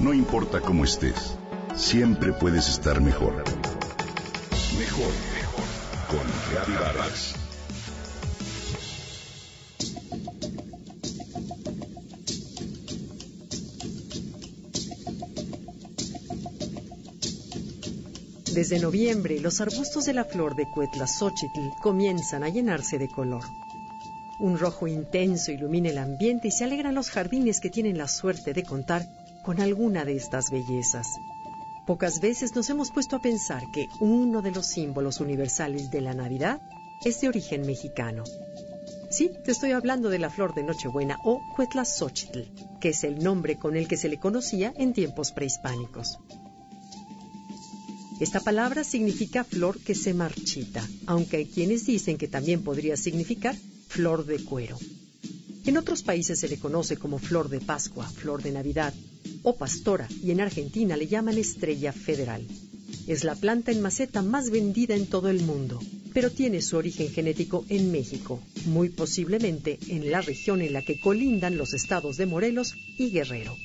No importa cómo estés, siempre puedes estar mejor. Mejor, mejor. Con Reavivadas. Desde noviembre, los arbustos de la flor de Xochitl comienzan a llenarse de color. Un rojo intenso ilumina el ambiente y se alegran los jardines que tienen la suerte de contar con alguna de estas bellezas. Pocas veces nos hemos puesto a pensar que uno de los símbolos universales de la Navidad es de origen mexicano. Sí, te estoy hablando de la flor de Nochebuena o Xochitl, que es el nombre con el que se le conocía en tiempos prehispánicos. Esta palabra significa flor que se marchita, aunque hay quienes dicen que también podría significar flor de cuero. En otros países se le conoce como flor de Pascua, flor de Navidad o pastora y en Argentina le llaman estrella federal. Es la planta en maceta más vendida en todo el mundo, pero tiene su origen genético en México, muy posiblemente en la región en la que colindan los estados de Morelos y Guerrero.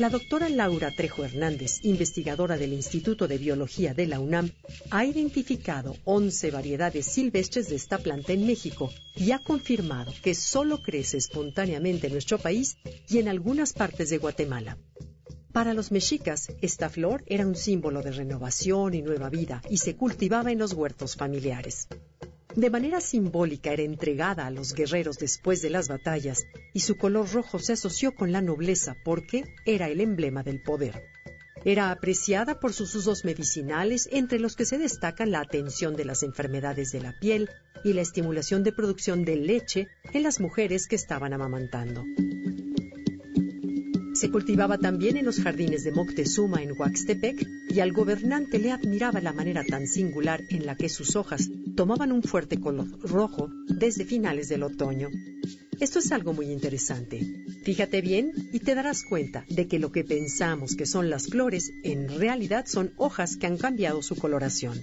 La doctora Laura Trejo Hernández, investigadora del Instituto de Biología de la UNAM, ha identificado 11 variedades silvestres de esta planta en México y ha confirmado que solo crece espontáneamente en nuestro país y en algunas partes de Guatemala. Para los mexicas, esta flor era un símbolo de renovación y nueva vida y se cultivaba en los huertos familiares. De manera simbólica era entregada a los guerreros después de las batallas y su color rojo se asoció con la nobleza porque era el emblema del poder. Era apreciada por sus usos medicinales, entre los que se destacan la atención de las enfermedades de la piel y la estimulación de producción de leche en las mujeres que estaban amamantando. Se cultivaba también en los jardines de Moctezuma en Huaxtepec y al gobernante le admiraba la manera tan singular en la que sus hojas tomaban un fuerte color rojo desde finales del otoño. Esto es algo muy interesante. Fíjate bien y te darás cuenta de que lo que pensamos que son las flores en realidad son hojas que han cambiado su coloración.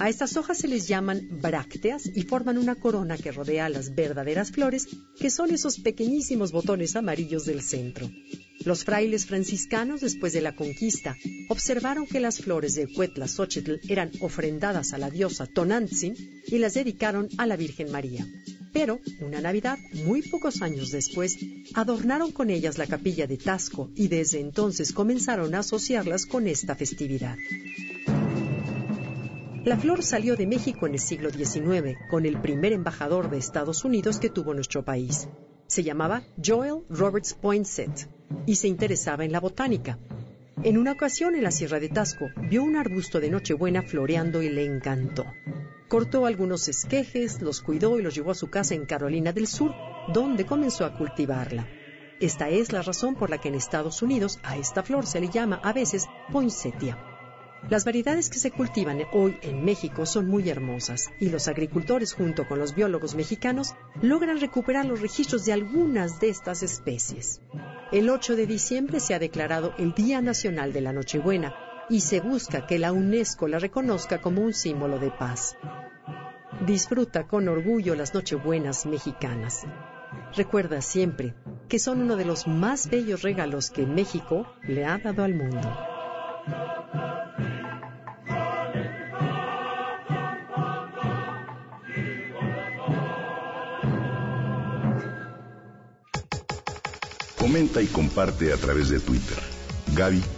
A estas hojas se les llaman brácteas y forman una corona que rodea las verdaderas flores, que son esos pequeñísimos botones amarillos del centro. Los frailes franciscanos, después de la conquista, observaron que las flores de Xochitl eran ofrendadas a la diosa Tonantzin y las dedicaron a la Virgen María. Pero, una Navidad, muy pocos años después, adornaron con ellas la capilla de Tasco y desde entonces comenzaron a asociarlas con esta festividad. La flor salió de México en el siglo XIX, con el primer embajador de Estados Unidos que tuvo nuestro país. Se llamaba Joel Roberts Poinsett y se interesaba en la botánica. En una ocasión en la Sierra de Tasco vio un arbusto de Nochebuena floreando y le encantó. Cortó algunos esquejes, los cuidó y los llevó a su casa en Carolina del Sur, donde comenzó a cultivarla. Esta es la razón por la que en Estados Unidos a esta flor se le llama a veces poinsettia. Las variedades que se cultivan hoy en México son muy hermosas y los agricultores junto con los biólogos mexicanos logran recuperar los registros de algunas de estas especies. El 8 de diciembre se ha declarado el Día Nacional de la Nochebuena y se busca que la UNESCO la reconozca como un símbolo de paz. Disfruta con orgullo las Nochebuenas mexicanas. Recuerda siempre que son uno de los más bellos regalos que México le ha dado al mundo. Comenta y comparte a través de Twitter. Gaby-Vargas.